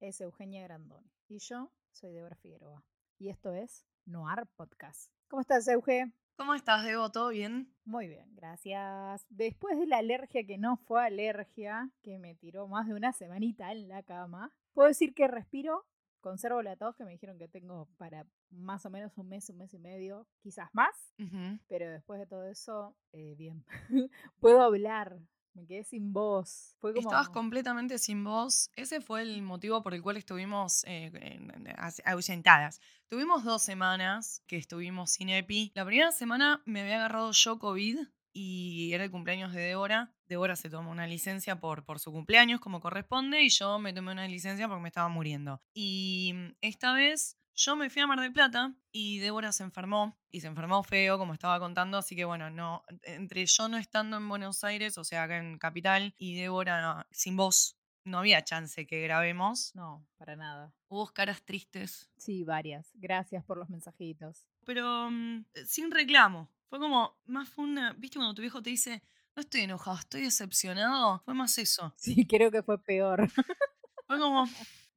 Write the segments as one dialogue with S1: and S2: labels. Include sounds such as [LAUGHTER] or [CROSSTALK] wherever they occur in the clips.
S1: es Eugenia Grandón y yo soy Débora Figueroa. Y esto es Noir Podcast. ¿Cómo estás, Euge?
S2: ¿Cómo estás, Debo? ¿Todo bien?
S1: Muy bien, gracias. Después de la alergia que no fue alergia, que me tiró más de una semanita en la cama, puedo decir que respiro, conservo la tos que me dijeron que tengo para más o menos un mes, un mes y medio, quizás más, pero después de todo eso, eh, bien. [LAUGHS] puedo hablar, me quedé sin voz. Fue como...
S2: Estabas completamente sin voz. Ese fue el motivo por el cual estuvimos eh, en- en- as- ausentadas. Tuvimos dos semanas que estuvimos sin EPI. La primera semana me había agarrado yo COVID y era el cumpleaños de Débora. Débora se tomó una licencia por, por su cumpleaños como corresponde y yo me tomé una licencia porque me estaba muriendo. Y mm, esta vez yo me fui a Mar del Plata y Débora se enfermó y se enfermó feo, como estaba contando, así que bueno, no entre yo no estando en Buenos Aires, o sea, acá en Capital, y Débora sin voz, no había chance que grabemos.
S1: No, para nada.
S2: Hubo caras tristes,
S1: Sí, varias. Gracias por los mensajitos.
S2: pero mm, sin reclamo. Fue como, más fue una, ¿viste cuando tu viejo te dice, no estoy enojado, estoy decepcionado? Fue más eso.
S1: Sí, creo que fue peor. [LAUGHS]
S2: Fue como,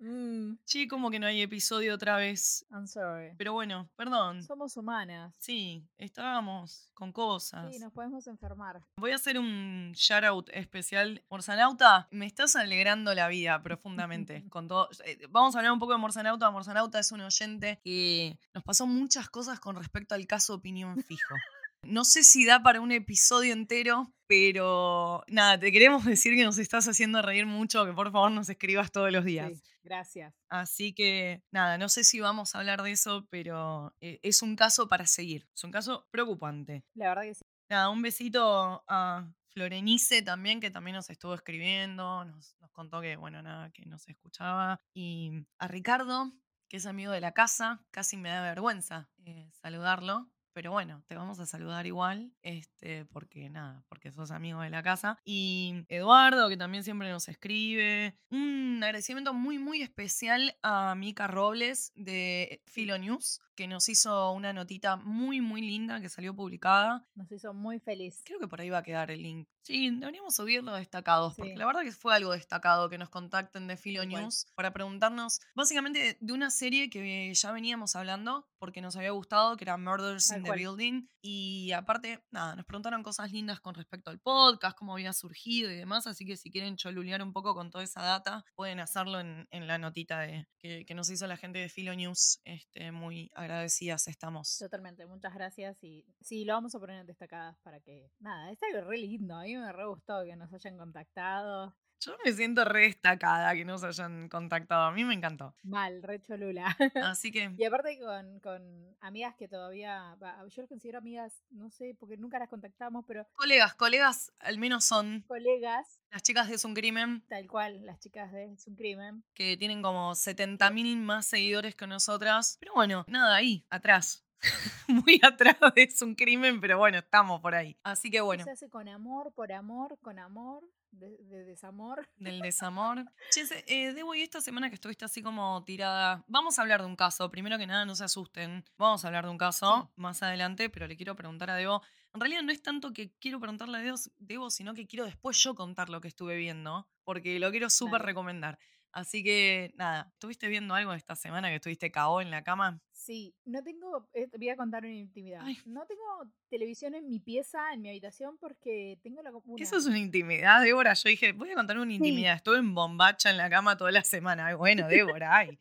S1: Mm,
S2: sí, como que no hay episodio otra vez.
S1: I'm sorry.
S2: Pero bueno, perdón.
S1: Somos humanas.
S2: Sí, estábamos con cosas.
S1: Sí, nos podemos enfermar.
S2: Voy a hacer un shout out especial. Morsanauta, me estás alegrando la vida profundamente. [LAUGHS] con todo. eh, Vamos a hablar un poco de Morsanauta. Morsanauta es un oyente que nos pasó muchas cosas con respecto al caso Opinión Fijo. No sé si da para un episodio entero, pero nada, te queremos [LAUGHS] decir que nos estás haciendo reír mucho, que por favor nos escribas todos los días.
S1: Sí, gracias.
S2: Así que nada, no sé si vamos a hablar de eso, pero eh, es un caso para seguir. Es un caso preocupante.
S1: La verdad que sí.
S2: Nada, un besito a Florenice también, que también nos estuvo escribiendo, nos, nos contó que, bueno, nada, que nos escuchaba. Y a Ricardo, que es amigo de la casa, casi me da vergüenza eh, saludarlo. Pero bueno, te vamos a saludar igual, este, porque nada, porque sos amigo de la casa. Y Eduardo, que también siempre nos escribe. Un agradecimiento muy, muy especial a Mica Robles de Filo News, que nos hizo una notita muy, muy linda que salió publicada.
S1: Nos hizo muy feliz.
S2: Creo que por ahí va a quedar el link. Sí, deberíamos subirlo destacados, porque
S1: Sí.
S2: la verdad que fue algo destacado que nos contacten de Filo. News para preguntarnos básicamente de una serie que ya veníamos hablando porque nos había gustado, que era Murders
S1: Tal
S2: in the. Building. Y aparte, nada, nos preguntaron cosas lindas con respecto al podcast, cómo había surgido y demás, así que si quieren cholulear un poco con toda esa data, pueden hacerlo en, en la notita de, que, que nos hizo la gente de Filo News. Este, muy agradecidas estamos.
S1: Totalmente, muchas gracias. Y sí, lo vamos a poner en destacadas para que. Nada, es algo re lindo. A mí me re gustó que nos hayan contactado.
S2: Yo me siento re destacada que nos hayan contactado. A mí me encantó.
S1: Mal, re cholula. [LAUGHS]
S2: Así que,
S1: Y aparte con, con amigas que todavía. Yo las considero amigas, no sé, porque nunca las contactamos, pero
S2: colegas, colegas al menos son
S1: colegas,
S2: las chicas de Es un Crimen,
S1: tal cual, las chicas de Es un crimen.
S2: que tienen como 70.000 más seguidores que nosotras. Pero bueno, nada, ahí, atrás. [LAUGHS] Muy atrás Es un Crimen, pero bueno, estamos por ahí. Así que bueno,
S1: Se hace con amor, por amor, con amor, de, de desamor.
S2: del desamor. Che, eh, Debo, y esta semana que estuviste así como tirada, vamos a hablar de un caso. Primero que nada, no se asusten. Vamos a hablar de un caso más adelante, pero le quiero preguntar a Debo. En realidad no es tanto que quiero preguntarle a Debo, sino que quiero después yo contar lo que estuve viendo, porque lo quiero súper recomendar. Así que nada, ¿estuviste viendo algo esta semana que estuviste KO en la cama?
S1: Sí, no tengo, eh, voy a contar una intimidad.
S2: Ay.
S1: No tengo televisión en mi pieza, en mi habitación, porque tengo la una.
S2: Eso es una intimidad, Débora. Yo dije, voy a contar una intimidad. Estuve en bombacha en la cama toda la semana. Ay, bueno, [LAUGHS] Débora, ay.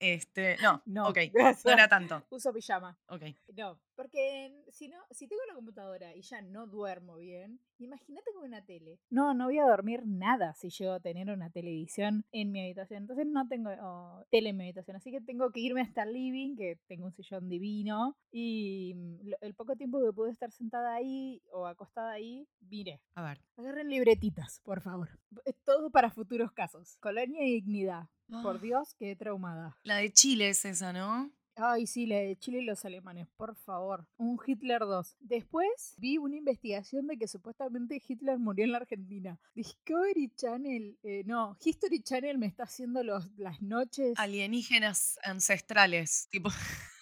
S2: Este, no,
S1: No,
S2: ok, [LAUGHS]
S1: gracias.
S2: no era tanto.
S1: Uso pijama.
S2: Ok.
S1: No, Porque si no, si tengo la computadora y ya no duermo bien, imagínate con una tele. No, no voy a dormir nada si llego a tener una televisión en mi habitación. Entonces no tengo oh, tele en mi habitación. Así que tengo que irme hasta el living, que tengo un sillón divino. Y mm, el poco tiempo que pude estar sentada ahí o acostada ahí, mire.
S2: A ver.
S1: Agarren libretitas, por favor. Es todo para futuros casos. Colonia y dignidad. Por
S2: Ah.
S1: Dios, qué traumada.
S2: La de Chile es esa, ¿no?
S1: Ay, sí, la de Chile y los alemanes, por favor. Un Hitler 2. Después vi una investigación de que supuestamente Hitler murió en la Argentina. Discovery Channel, eh, no, History Channel me está haciendo los, las noches
S2: Alienígenas ancestrales. Tipo, [LAUGHS]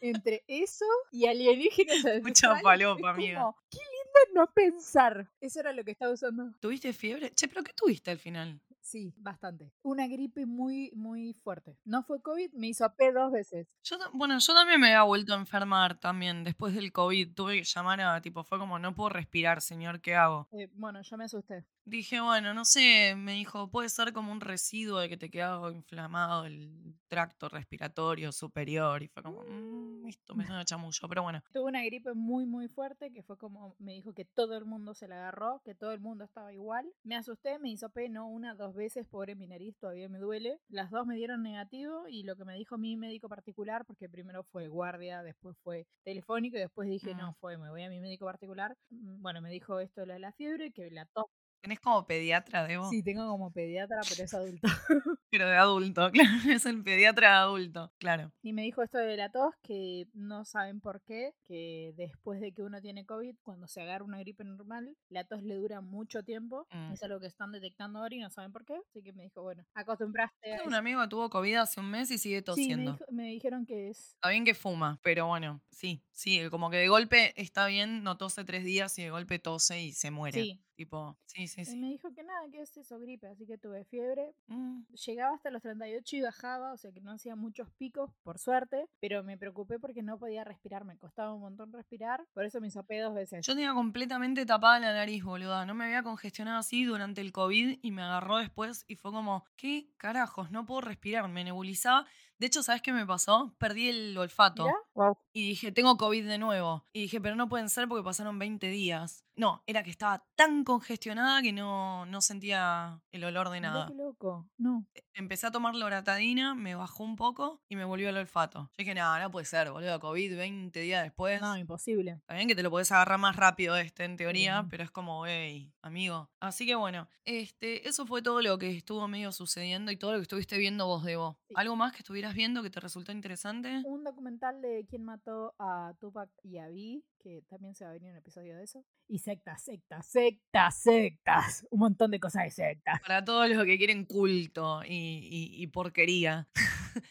S1: entre eso y alienígenas.
S2: Mucha
S1: ancestrales.
S2: falopa,
S1: Es
S2: amiga.
S1: Qué lindo no pensar. Eso era lo que estaba usando.
S2: ¿tuviste fiebre? Che, ¿pero qué tuviste al final?
S1: Sí, bastante. Una gripe muy, muy fuerte. No fue COVID, me hizo AP dos veces.
S2: Yo, bueno, yo también me había vuelto a enfermar también después del COVID. Tuve que llamar a, tipo, fue como, no puedo respirar, señor, ¿qué hago?
S1: Eh, bueno, yo me asusté.
S2: Dije, bueno, no sé, me dijo, puede ser como un residuo de que te quedaba inflamado el tracto respiratorio superior. Y fue como, "Mm, esto me suena chamullo, pero bueno.
S1: Tuve una gripe muy, muy fuerte que fue como me dijo que todo el mundo se la agarró, que todo el mundo estaba igual. Me asusté, me hizo no una, dos veces, pobre mi nariz, todavía me duele. Las dos me dieron negativo y lo que me dijo mi médico particular, porque primero fue guardia, después fue telefónico y después dije, no,
S2: Mm.
S1: fue, me voy a mi médico particular. Mm, Bueno, me dijo esto de la, la fiebre, que la tos.
S2: ¿Tenés como pediatra, Debo?
S1: Sí, tengo como pediatra, pero es adulto. [LAUGHS]
S2: Pero de adulto, [LAUGHS] claro, es el pediatra de adulto, claro.
S1: Y me dijo esto de la tos, que no saben por qué, que después de que uno tiene COVID, cuando se agarra una gripe normal, la tos le dura mucho tiempo.
S2: Mm.
S1: Es algo que están detectando ahora y no saben por qué. Así que me dijo, bueno, acostumbraste a
S2: un amigo que tuvo COVID hace un mes y sigue
S1: Sí, me,
S2: tosiendo.
S1: dijo- me dijeron que es...
S2: Está bien que fuma, pero bueno, sí, sí, como que de golpe está bien, no tose tres días y de golpe tose y se muere.
S1: Sí.
S2: Tipo, sí, sí,
S1: Y
S2: sí.
S1: me dijo que nada, que es eso, gripe. Así que tuve fiebre.
S2: Mm,
S1: Llegaba hasta los 38 y bajaba, o sea que no hacía muchos picos, por suerte. Pero me preocupé porque no podía respirar, me costaba un montón respirar. Por eso me hizo dos veces.
S2: Yo tenía completamente tapada la nariz, boluda. No me había congestionado así durante el COVID y me agarró después y fue como, ¿qué carajos? No puedo respirar, me nebulizaba. De hecho, ¿sabes qué me pasó? Perdí el olfato.
S1: Wow.
S2: Y dije, tengo COVID de nuevo. Y dije, pero no pueden ser porque pasaron 20 días. No, era que estaba tan congestionada que no, no sentía el olor de nada.
S1: qué loco. No.
S2: Empecé a tomar loratadina, me bajó un poco y me volvió el olfato. Yo dije, nada, no puede ser, boludo, COVID 20 días después.
S1: No, imposible.
S2: Está bien que te lo podés agarrar más rápido este, en teoría, pero es como, hey, amigo. Así que bueno, este, eso fue todo lo que estuvo medio sucediendo y todo lo que estuviste viendo vos, Debo.
S1: Sí.
S2: ¿Algo más que estuvieras viendo que te resultó interesante?
S1: Un documental de quién mató a Tupac y a Vi, que también se va a venir un episodio de eso. Y sectas, sectas, sectas, sectas. Un montón de cosas de sectas.
S2: Para todos los que quieren culto y, y- y porquería. [LAUGHS]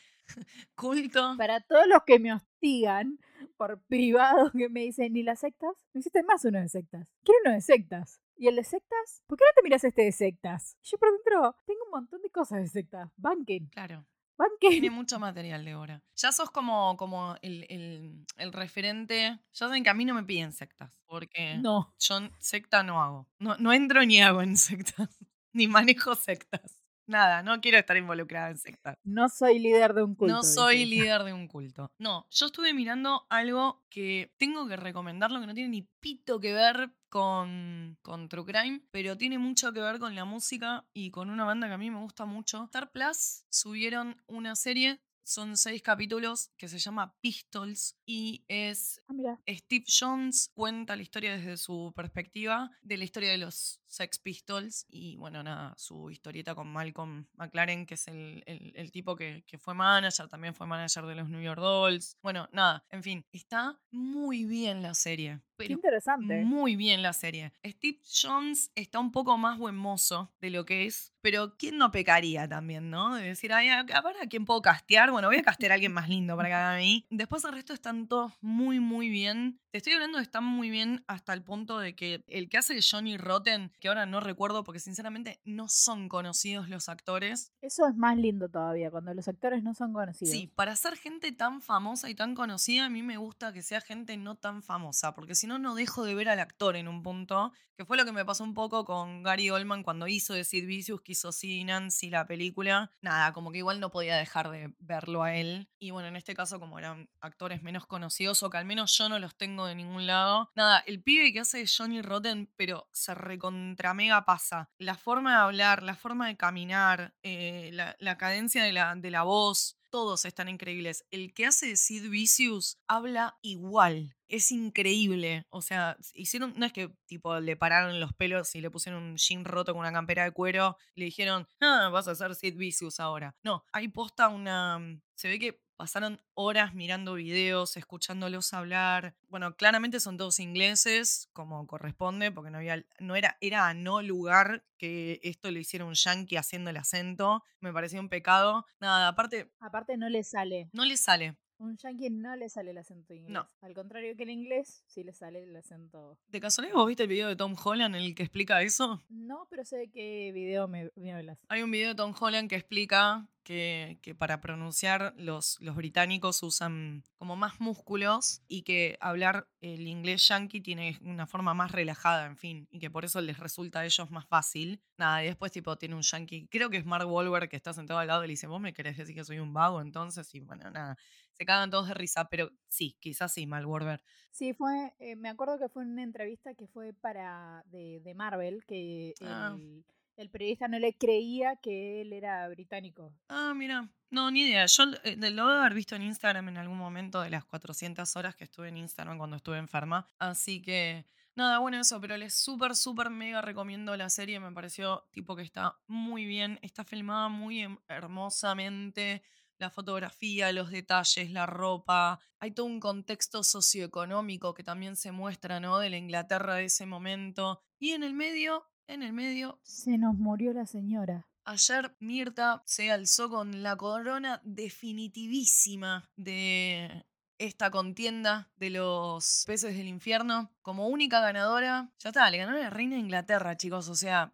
S2: culto.
S1: Para todos los que me hostigan por privado que me dicen, ¿y las sectas? No existe más uno de sectas. Quiero uno de sectas. ¿Y el de sectas? ¿Por qué no te miras este de sectas? Yo por dentro tengo un montón de cosas de sectas. Banquen,
S2: Claro.
S1: Banquen.
S2: Tiene mucho material de ahora. Ya sos como, como el, el- el referente. Ya saben que a mí no me piden sectas. Porque
S1: No.
S2: yo secta no hago. No, no entro ni hago en sectas. [LAUGHS] Ni manejo sectas. Nada, no quiero estar involucrada en sectas.
S1: No soy líder de un culto.
S2: no soy líder de un culto. No, yo estuve mirando algo que tengo que recomendarlo, que no tiene ni pito que ver con, con True Crime, pero tiene mucho que ver con la música y con una banda que a mí me gusta mucho. Star Plus subieron una serie, son seis capítulos, que se llama Pistols y es
S1: Ah.
S2: Steve Jones cuenta la historia desde su perspectiva de la historia de los Sex Pistols y bueno, nada, su historieta con Malcolm McLaren, que es el, el- el tipo que, que fue manager, también fue manager de los New York Dolls. Bueno, nada, en fin, está muy bien la serie.
S1: Qué interesante.
S2: muy bien la serie. Steve Jones está un poco más buen mozo de lo que es, pero ¿quién no pecaría también, no? De decir, ay, a a ver a quién puedo castear. Bueno, voy a castear a alguien más lindo para que haga a mí. Después el resto están todos muy, muy bien. Te estoy hablando de están muy bien hasta el punto de que el que hace Johnny Rotten, que ahora no recuerdo porque sinceramente no son conocidos los actores.
S1: Eso es más lindo todavía, cuando los actores no son conocidos.
S2: Sí, para ser gente tan famosa y tan conocida, a mí me gusta que sea gente no tan famosa, porque si no, no dejo de ver al actor en un punto, que fue lo que me pasó un poco con Gary Oldman cuando hizo de Sid Vicious, que hizo Nancy la película. Nada, como que igual no podía dejar de verlo a él. Y bueno, en este caso, como eran actores menos conocidos, o que al menos yo no los tengo de ningún lado. Nada, el pibe que hace Johnny Rotten, pero se recontra mega pasa. La forma de hablar, la forma de caminar, eh, la, la cadencia de la, de la voz, todos están increíbles. El que hace de Sid Vicious habla igual. Es increíble. O sea, hicieron. No es que tipo le pararon los pelos y le pusieron un jean roto con una campera de cuero y le dijeron, ah, vas a ser Sid Vicious ahora. No, hay posta una. Se ve que pasaron horas mirando videos, escuchándolos hablar. Bueno, claramente son todos ingleses, como corresponde, porque no había, no era, era a no lugar que esto lo hiciera un yankee haciendo el acento. Me parecía un pecado. Nada, aparte,
S1: Aparte no le sale.
S2: no le sale.
S1: Un yankee no le sale el acento inglés.
S2: No.
S1: Al contrario que el inglés, sí le sale el acento.
S2: ¿De casualidad vos viste el video de Tom Holland en el que explica eso?
S1: No, pero sé de qué video me, me hablas.
S2: Hay un video de Tom Holland que explica que, que para pronunciar los, los británicos usan como más músculos y que hablar el inglés yankee tiene una forma más relajada, en fin, y que por eso les resulta a ellos más fácil. Nada, y después tipo tiene un yankee, creo que es Mark Wahlberg que está sentado al lado y le dice, vos me querés decir que soy un vago entonces, y bueno, nada, se cagan todos de risa, pero sí, quizás sí, Mark Wahlberg.
S1: Sí, fue, eh, me acuerdo que fue una entrevista que fue para de, de Marvel, que
S2: Ah.
S1: el, el periodista no le creía que él era británico.
S2: Ah, mira, no, ni idea. Yo eh, lo debo haber visto en Instagram en algún momento de las 400 horas que estuve en Instagram cuando estuve enferma. Así que, nada, bueno, eso, pero les súper, súper mega recomiendo la serie. Me pareció tipo que está muy bien, está filmada muy hem- hermosamente. La fotografía, los detalles, la ropa. Hay todo un contexto socioeconómico que también se muestra, ¿no? De la Inglaterra de ese momento. Y en el medio, en el medio,
S1: Se nos murió la señora.
S2: Ayer Mirta se alzó con la corona definitivísima de esta contienda de los peces del infierno. Como única ganadora, ya está, le ganó la reina de Inglaterra, chicos. O sea,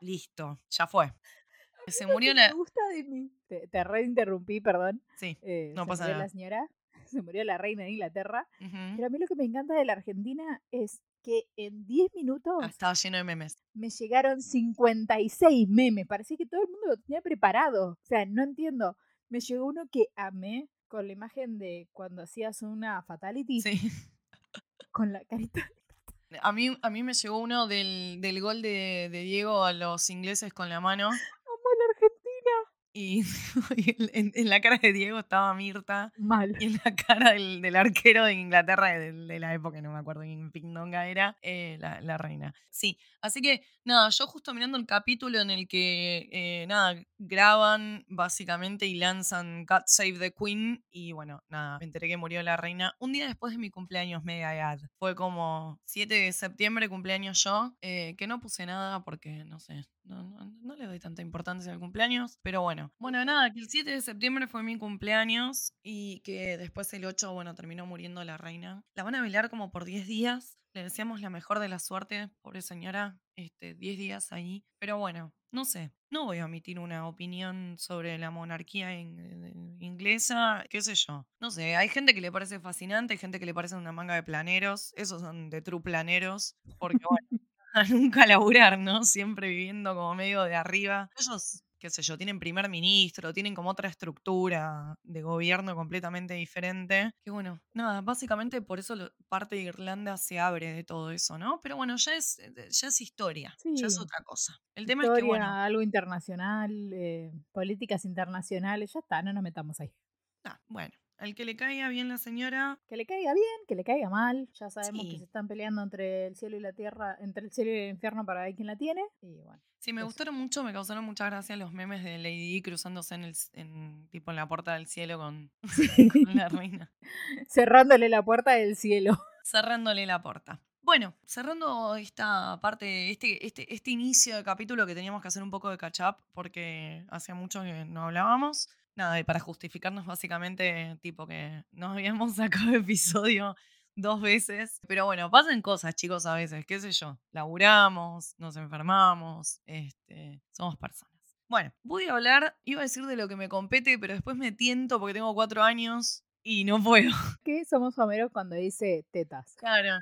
S2: listo, ya fue. Se murió la.
S1: Me gusta de mí. Te, te reinterrumpí, perdón.
S2: Sí.
S1: Eh,
S2: No
S1: se
S2: pasa
S1: murió
S2: nada.
S1: la señora, [LAUGHS] se murió la reina de Inglaterra.
S2: ujú.
S1: Pero a mí lo que me encanta de la Argentina es que en 10 minutos
S2: Ah, Estaba lleno de memes.
S1: me llegaron 56 memes. Parecía que todo el mundo lo tenía preparado. O sea, no entiendo. Me llegó uno que amé con la imagen de cuando hacías una fatality
S2: Sí. [LAUGHS]
S1: con la carita.
S2: A mí, a mí me llegó uno del, del gol de, de Diego a los ingleses con la mano.
S1: Amo a la Argentina.
S2: Y, [LAUGHS] y en, en la cara de Diego estaba Mirta.
S1: Mal.
S2: Y en la cara del, del arquero de Inglaterra de, de la época, no me acuerdo quién pindonga era, eh, la, la reina. Sí, así que nada, yo justo mirando el capítulo en el que, eh, nada, graban básicamente y lanzan God Save the Queen y bueno, nada, me enteré que murió la reina un día después de mi cumpleaños mega edad. Fue como 7 de septiembre cumpleaños yo, eh, que no puse nada porque, no sé, no, no, no le doy tanta importancia al cumpleaños, pero bueno. Bueno, nada, que el 7 de septiembre fue mi cumpleaños y que después el 8, bueno, terminó muriendo la reina. La van a velar como por 10 días. Le deseamos la mejor de la suerte, pobre señora, este, 10 días ahí. Pero bueno, no sé, no voy a emitir una opinión sobre la monarquía in- inglesa, qué sé yo. No sé, hay gente que le parece fascinante, hay gente que le parece una manga de planeros, esos son de true planeros, porque bueno, [LAUGHS] a [LAUGHS] nunca laburar, ¿no? Siempre viviendo como medio de arriba. Ellos, qué sé yo, tienen primer ministro, tienen como otra estructura de gobierno completamente diferente. Que bueno, nada, básicamente por eso lo- parte de Irlanda se abre de todo eso, ¿no? Pero bueno, ya es, eh, ya es historia, ya es
S1: Sí.
S2: otra cosa. El tema
S1: Historia,
S2: es que, bueno,
S1: algo internacional, eh, políticas internacionales, ya está, no nos metamos ahí.
S2: nah, bueno, al que le caiga bien la señora,
S1: Que le caiga bien, que le caiga mal. Ya sabemos
S2: Sí.
S1: que se están peleando entre el cielo y la tierra, entre el cielo y el infierno para ver quién la tiene. Y bueno.
S2: Sí, me
S1: Eso.
S2: gustaron mucho, me causaron mucha gracia los memes de Lady Di cruzándose en el en, tipo en la puerta del cielo con, [LAUGHS] [LAUGHS] con la reina, [LAUGHS]
S1: Cerrándole la puerta del cielo.
S2: cerrándole la puerta. Bueno, cerrando esta parte, este, este, este inicio de capítulo que teníamos que hacer un poco de catch up porque hacía mucho que no hablábamos. Nada, y para justificarnos básicamente, tipo que nos habíamos [LAUGHS] sacado episodio dos veces. Pero bueno, pasan cosas, chicos, a veces, qué sé yo. Laburamos, nos enfermamos, este, somos personas. Bueno, voy a hablar, iba a decir de lo que me compete, pero después me tiento porque tengo cuatro años y no puedo.
S1: Que somos fameros cuando dice tetas.
S2: Claro.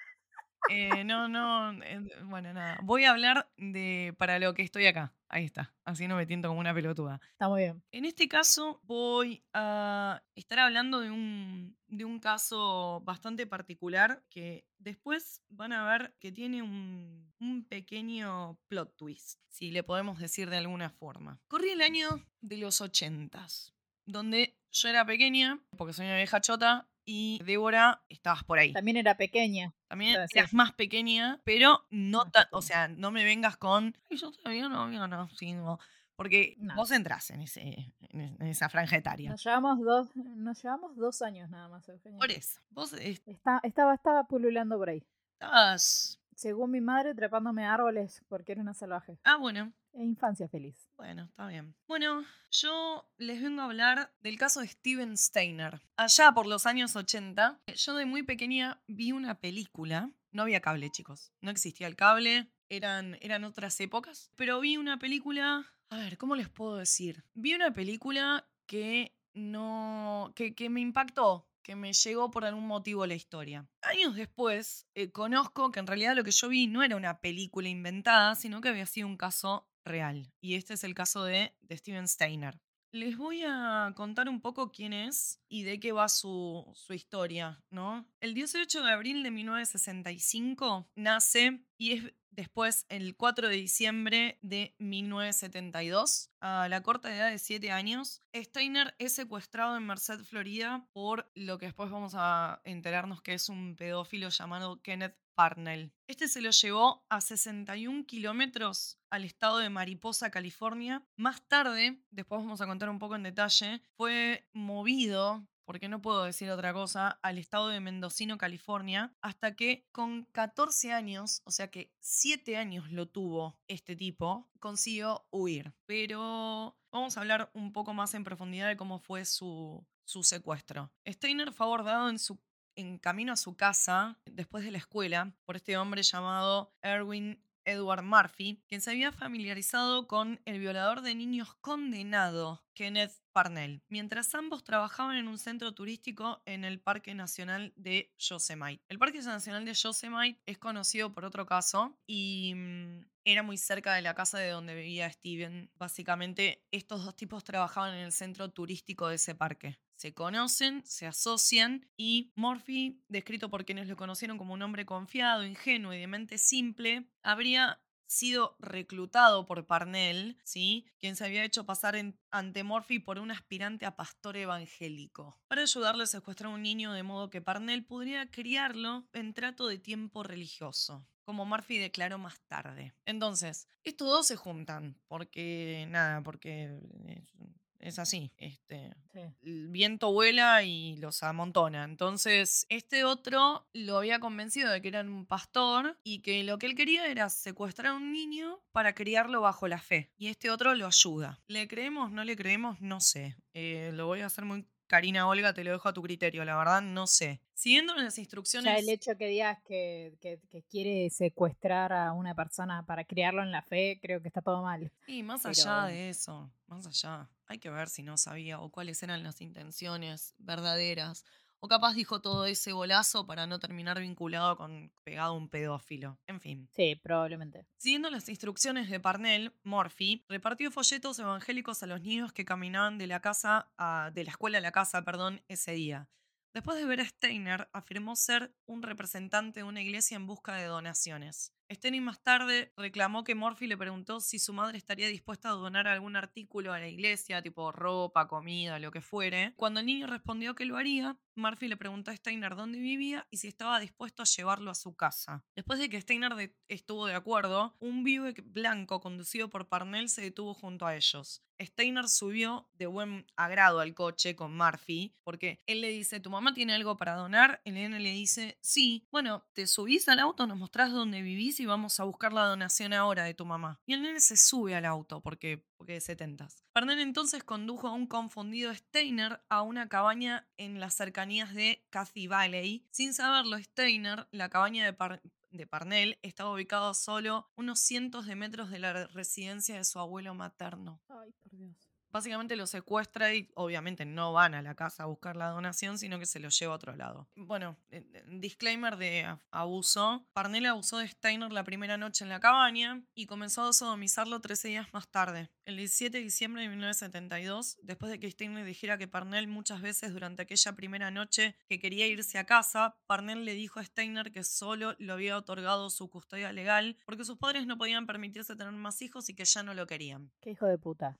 S2: Eh, no, no, eh, bueno, nada. Voy a hablar de para lo que estoy acá. Ahí está. Así no me tiento como una pelotuda.
S1: Está muy bien.
S2: En este caso voy a estar hablando de un, de un caso bastante particular que después van a ver que tiene un, un pequeño plot twist, si le podemos decir de alguna forma. Corrí el año de los ochentas, donde yo era pequeña, porque soy una vieja chota, y Débora, estabas por ahí.
S1: También era pequeña.
S2: También
S1: sí.
S2: eras más pequeña, pero no tan, o sea, no me vengas con, "Ay, yo todavía no había nacido", porque
S1: No.
S2: vos entras en, ese, en es- en esa franja etaria.
S1: Nos llevamos dos, nos llevamos dos años nada más, Eugenia.
S2: Por eso, vos est-
S1: Está, estaba, estaba pululando por ahí.
S2: estabas...
S1: Según mi madre, trepándome a árboles porque era una salvaje.
S2: Ah, bueno,
S1: E infancia feliz.
S2: bueno, está bien. Bueno, yo les vengo a hablar del caso de Steven Steiner. Allá por los años 80, yo de muy pequeña vi una película. No había cable, chicos. No existía el cable. Eran, eran otras épocas. Pero vi una película. A ver, ¿cómo les puedo decir? Vi una película que no. que, que me impactó. Que me llegó por algún motivo la historia. Años después, eh, conozco que en realidad lo que yo vi no era una película inventada, sino que había sido un caso real. Y este es el caso de, de Steven Steiner. Les voy a contar un poco quién es y de qué va su, su historia, ¿no? El 18 de abril de 1965 nace y es después el 4 de diciembre de 1972, a la corta edad de 7 años, Steiner es secuestrado en Merced, Florida, por lo que después vamos a enterarnos que es un pedófilo llamado Kenneth Parnell. Este se lo llevó a 61 kilómetros al estado de Mariposa, California. Más tarde, después vamos a contar un poco en detalle, fue movido porque no puedo decir otra cosa, al estado de Mendocino, California, hasta que con 14 años, o sea que 7 años lo tuvo este tipo, consiguió huir. Pero vamos a hablar un poco más en profundidad de cómo fue su, su secuestro. Steiner fue abordado en su en camino a su casa, después de la escuela, por este hombre llamado Erwin Edward Murphy, quien se había familiarizado con el violador de niños condenado, Kenneth Parnell, mientras ambos trabajaban en un centro turístico en el Parque Nacional de Yosemite. El Parque Nacional de Yosemite es conocido por otro caso y mm, era muy cerca de la casa de donde vivía Steven. Básicamente, estos dos tipos trabajaban en el centro turístico de ese parque. Se conocen, se asocian y Murphy, descrito por quienes lo conocieron como un hombre confiado, ingenuo y de mente simple, habría sido reclutado por Parnell, ¿sí? quien se había hecho pasar ante Murphy por un aspirante a pastor evangélico, para ayudarle a secuestrar a un niño de modo que Parnell podría criarlo en trato de tiempo religioso como Murphy declaró más tarde. Entonces, estos dos se juntan, porque nada, porque es, es así. Este,
S1: Sí.
S2: el viento vuela y los amontona. Entonces, este otro lo había convencido de que era un pastor y que lo que él quería era secuestrar a un niño para criarlo bajo la fe. Y este otro lo ayuda. ¿Le creemos? ¿No le creemos? No sé. Eh, lo voy a hacer muy... Karina Olga, te lo dejo a tu criterio, la verdad no sé. Siguiendo las instrucciones...
S1: Ya el hecho que digas que, que- que quiere secuestrar a una persona para criarlo en la fe, creo que está todo mal.
S2: Y más
S1: Pero
S2: allá de eso, más allá, hay que ver si no sabía o cuáles eran las intenciones verdaderas. O capaz dijo todo ese golazo para no terminar vinculado con pegado a un pedófilo. En fin.
S1: Sí, probablemente.
S2: Siguiendo las instrucciones de Parnell, Murphy repartió folletos evangélicos a los niños que caminaban de la casa a- de la escuela a la casa, perdón, ese día. Después de ver a Steiner, afirmó ser un representante de una iglesia en busca de donaciones. Steiner más tarde reclamó que Murphy le preguntó si su madre estaría dispuesta a donar algún artículo a la iglesia, tipo ropa, comida, lo que fuere. Cuando el niño respondió que lo haría, Murphy le preguntó a Steiner dónde vivía y si estaba dispuesto a llevarlo a su casa. Después de que Steiner estuvo de acuerdo, un Buick blanco conducido por Parnell se detuvo junto a ellos. Steiner subió de buen agrado al coche con Murphy, porque él le dice, ¿tu mamá tiene algo para donar? El nene le dice, sí. Bueno, te subís al auto, nos mostrás dónde vivís y vamos a buscar la donación ahora de tu mamá. Y el nene se sube al auto, porque, porque es setentas. Parnell entonces condujo a un confundido Steiner a una cabaña en las cercanías de Cathy Valley. Sin saberlo, Steiner, la cabaña de, Par- de Parnell, estaba ubicada a solo unos cientos de metros de la residencia de su abuelo materno.
S1: Ay, por Dios.
S2: Básicamente lo secuestra y obviamente no van a la casa a buscar la donación, sino que se lo lleva a otro lado. Bueno, eh, eh, disclaimer de abuso. Parnell abusó de Steiner la primera noche en la cabaña y comenzó a sodomizarlo 13 días más tarde. El 17 de diciembre de 1972, después de que Steiner dijera que Parnell muchas veces durante aquella primera noche que quería irse a casa, Parnell le dijo a Steiner que solo lo había otorgado su custodia legal porque sus padres no podían permitirse tener más hijos y que ya no lo querían.
S1: Qué hijo de puta.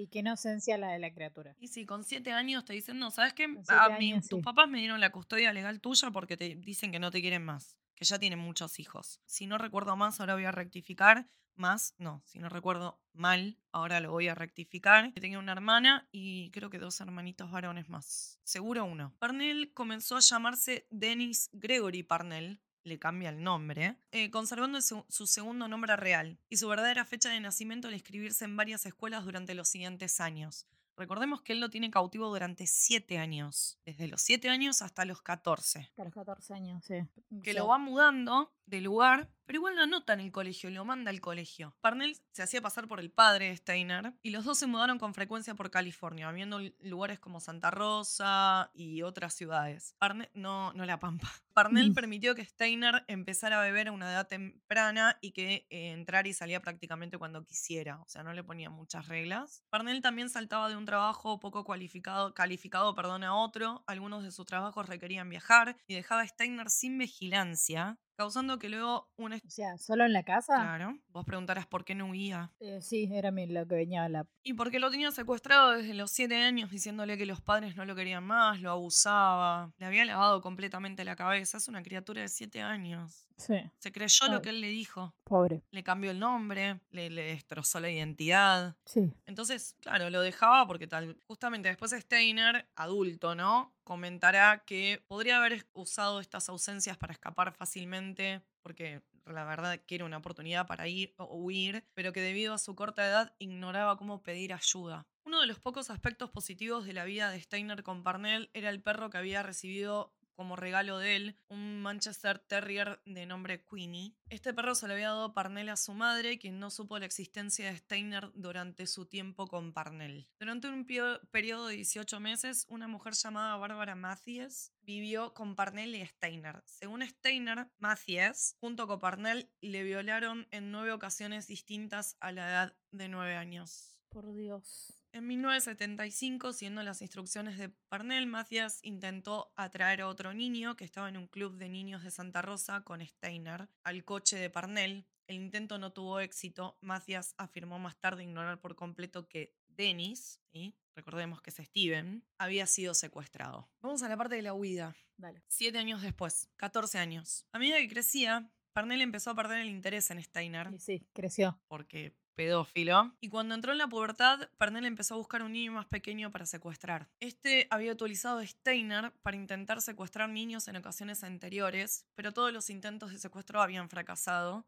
S1: Y qué inocencia la de la criatura.
S2: Y si con siete años te dicen, no, ¿sabes qué? A mí,
S1: años,
S2: tus
S1: sí.
S2: papás me dieron la custodia legal tuya porque te dicen que no te quieren más, que ya tienen muchos hijos. Si no recuerdo más, ahora voy a rectificar. Más, no, si no recuerdo mal, ahora lo voy a rectificar. Tenía una hermana y creo que dos hermanitos varones más. Seguro uno. Parnell comenzó a llamarse Dennis Gregory Parnell, le cambia el nombre, eh, conservando su segundo nombre real y su verdadera fecha de nacimiento al inscribirse en varias escuelas durante los siguientes años. Recordemos que él lo tiene cautivo durante siete años, desde los siete años hasta los 14,
S1: Hasta los 14 años, sí.
S2: que
S1: Sí.
S2: lo va mudando de lugar, pero igual lo anota en el colegio, lo manda al colegio. Parnell se hacía pasar por el padre de Steiner y los dos se mudaron con frecuencia por California, viendo lugares como Santa Rosa y otras ciudades. Parnell, no, no La Pampa. [LAUGHS] Parnell
S1: Mm.
S2: permitió que Steiner empezara a beber a una edad temprana y que eh, entrara y salía prácticamente cuando quisiera, o sea, no le ponía muchas reglas. Parnell también saltaba de un trabajo poco cualificado, calificado perdón, a otro, algunos de sus trabajos requerían viajar y dejaba a Steiner sin vigilancia, causando que luego un...
S1: O sea, ¿solo en la casa?
S2: Claro, vos preguntarás por qué no huía.
S1: Eh, sí, era mi- lo que venía a la...
S2: Y porque lo tenía secuestrado desde los siete años, diciéndole que los padres no lo querían más, lo abusaba, le había lavado completamente la cabeza. Es una criatura de siete años.
S1: Sí,
S2: Se creyó lo que él le dijo.
S1: pobre.
S2: Le cambió el nombre, le, le destrozó la identidad.
S1: Sí.
S2: Entonces, claro, lo dejaba porque tal. Justamente después Steiner, adulto, ¿no? Comentará que podría haber usado estas ausencias para escapar fácilmente, porque la verdad que era una oportunidad para ir o huir, pero que debido a su corta edad ignoraba cómo pedir ayuda. Uno de los pocos aspectos positivos de la vida de Steiner con Parnell era el perro que había recibido como regalo de él, un Manchester Terrier de nombre Queenie. Este perro se lo había dado Parnell a su madre, quien no supo la existencia de Steiner durante su tiempo con Parnell. Durante un periodo de 18 meses, una mujer llamada Bárbara Mathies vivió con Parnell y Steiner. Según Steiner, Mathies, junto con Parnell, le violaron en nueve ocasiones distintas a la edad de nueve años.
S1: Por Dios.
S2: En 1975, siguiendo las instrucciones de Parnell, Matías intentó atraer a otro niño que estaba en un club de niños de Santa Rosa con Steiner al coche de Parnell. El intento no tuvo éxito. Matías afirmó más tarde ignorar por completo que Dennis, ¿sí? recordemos que es Steven, había sido secuestrado. Vamos a la parte de la huida.
S1: Dale.
S2: Siete años después, 14 años. A medida que crecía, Parnell empezó a perder el interés en Steiner
S1: Y sí, creció.
S2: porque pedófilo. Y cuando entró en la pubertad, Parnell empezó a buscar un niño más pequeño para secuestrar. Este había utilizado Steiner para intentar secuestrar niños en ocasiones anteriores, pero todos los intentos de secuestro habían fracasado.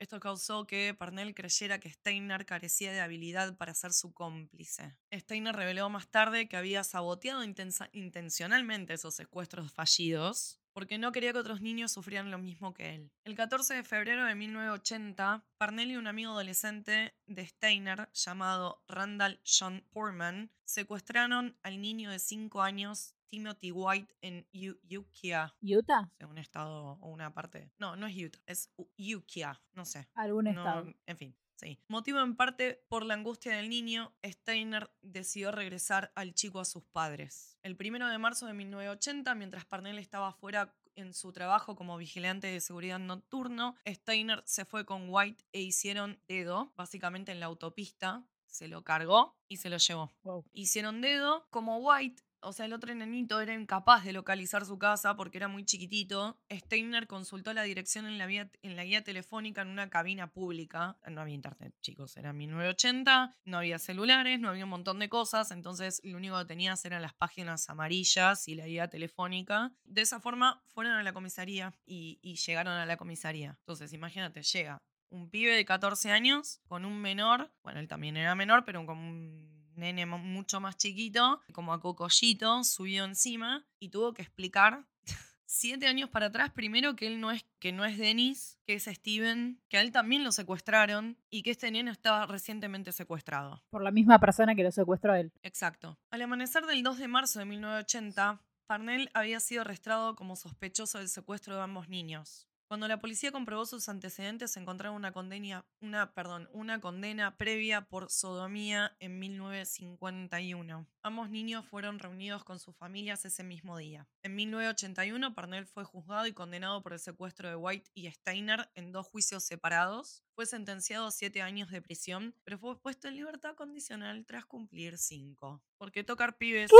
S2: Esto causó que Parnell creyera que Steiner carecía de habilidad para ser su cómplice. Steiner reveló más tarde que había saboteado intencionalmente esos secuestros fallidos porque no quería que otros niños sufrieran lo mismo que él. El 14 de febrero de 1980, Parnell y un amigo adolescente de Steiner llamado Randall John Portman secuestraron al niño de 5 años Timothy White en U- Ukiah,
S1: ¿Utah?
S2: un estado o una parte. No, no es Utah, es U- Ukiah, no sé.
S1: Algún
S2: No,
S1: estado.
S2: en fin, sí. Motivo en parte por la angustia del niño, Steiner decidió regresar al chico a sus padres. El primero de marzo de 1980, mientras Parnell estaba fuera en su trabajo como vigilante de seguridad nocturno, Steiner se fue con White e hicieron dedo, básicamente en la autopista. Se lo cargó y se lo llevó
S1: Wow.
S2: hicieron dedo. Como White, o sea, el otro enanito era incapaz de localizar su casa porque era muy chiquitito, Steiner consultó la dirección en la, vía- guía telefónica en una cabina pública. No había internet, chicos, era 1980, no había celulares, no había un montón de cosas, entonces lo único que tenías eran las páginas amarillas y la guía telefónica. De esa forma fueron a la comisaría y, y llegaron a la comisaría. Entonces, imagínate, llega un pibe de 14 años con un menor, bueno, él también era menor, pero con un nene mucho más chiquito, como a cocollito, subido encima, y tuvo que explicar [LAUGHS] siete años para atrás, primero que él no es, que no es Dennis, que es Steven, que a él también lo secuestraron y que este nene estaba recientemente secuestrado.
S1: Por la misma persona que lo secuestró a él.
S2: Exacto. Al amanecer del 2 de marzo de 1980, Parnell había sido arrestado como sospechoso del secuestro de ambos niños. Cuando la policía comprobó sus antecedentes, encontraron una condena, una, perdón, una condena previa por sodomía en 1951. Ambos niños fueron reunidos con sus familias ese mismo día. En 1981, Parnell fue juzgado y condenado por el secuestro de White y Steiner en dos juicios separados. Fue sentenciado a siete años de prisión, pero fue puesto en libertad condicional tras cumplir cinco. Porque tocar pibes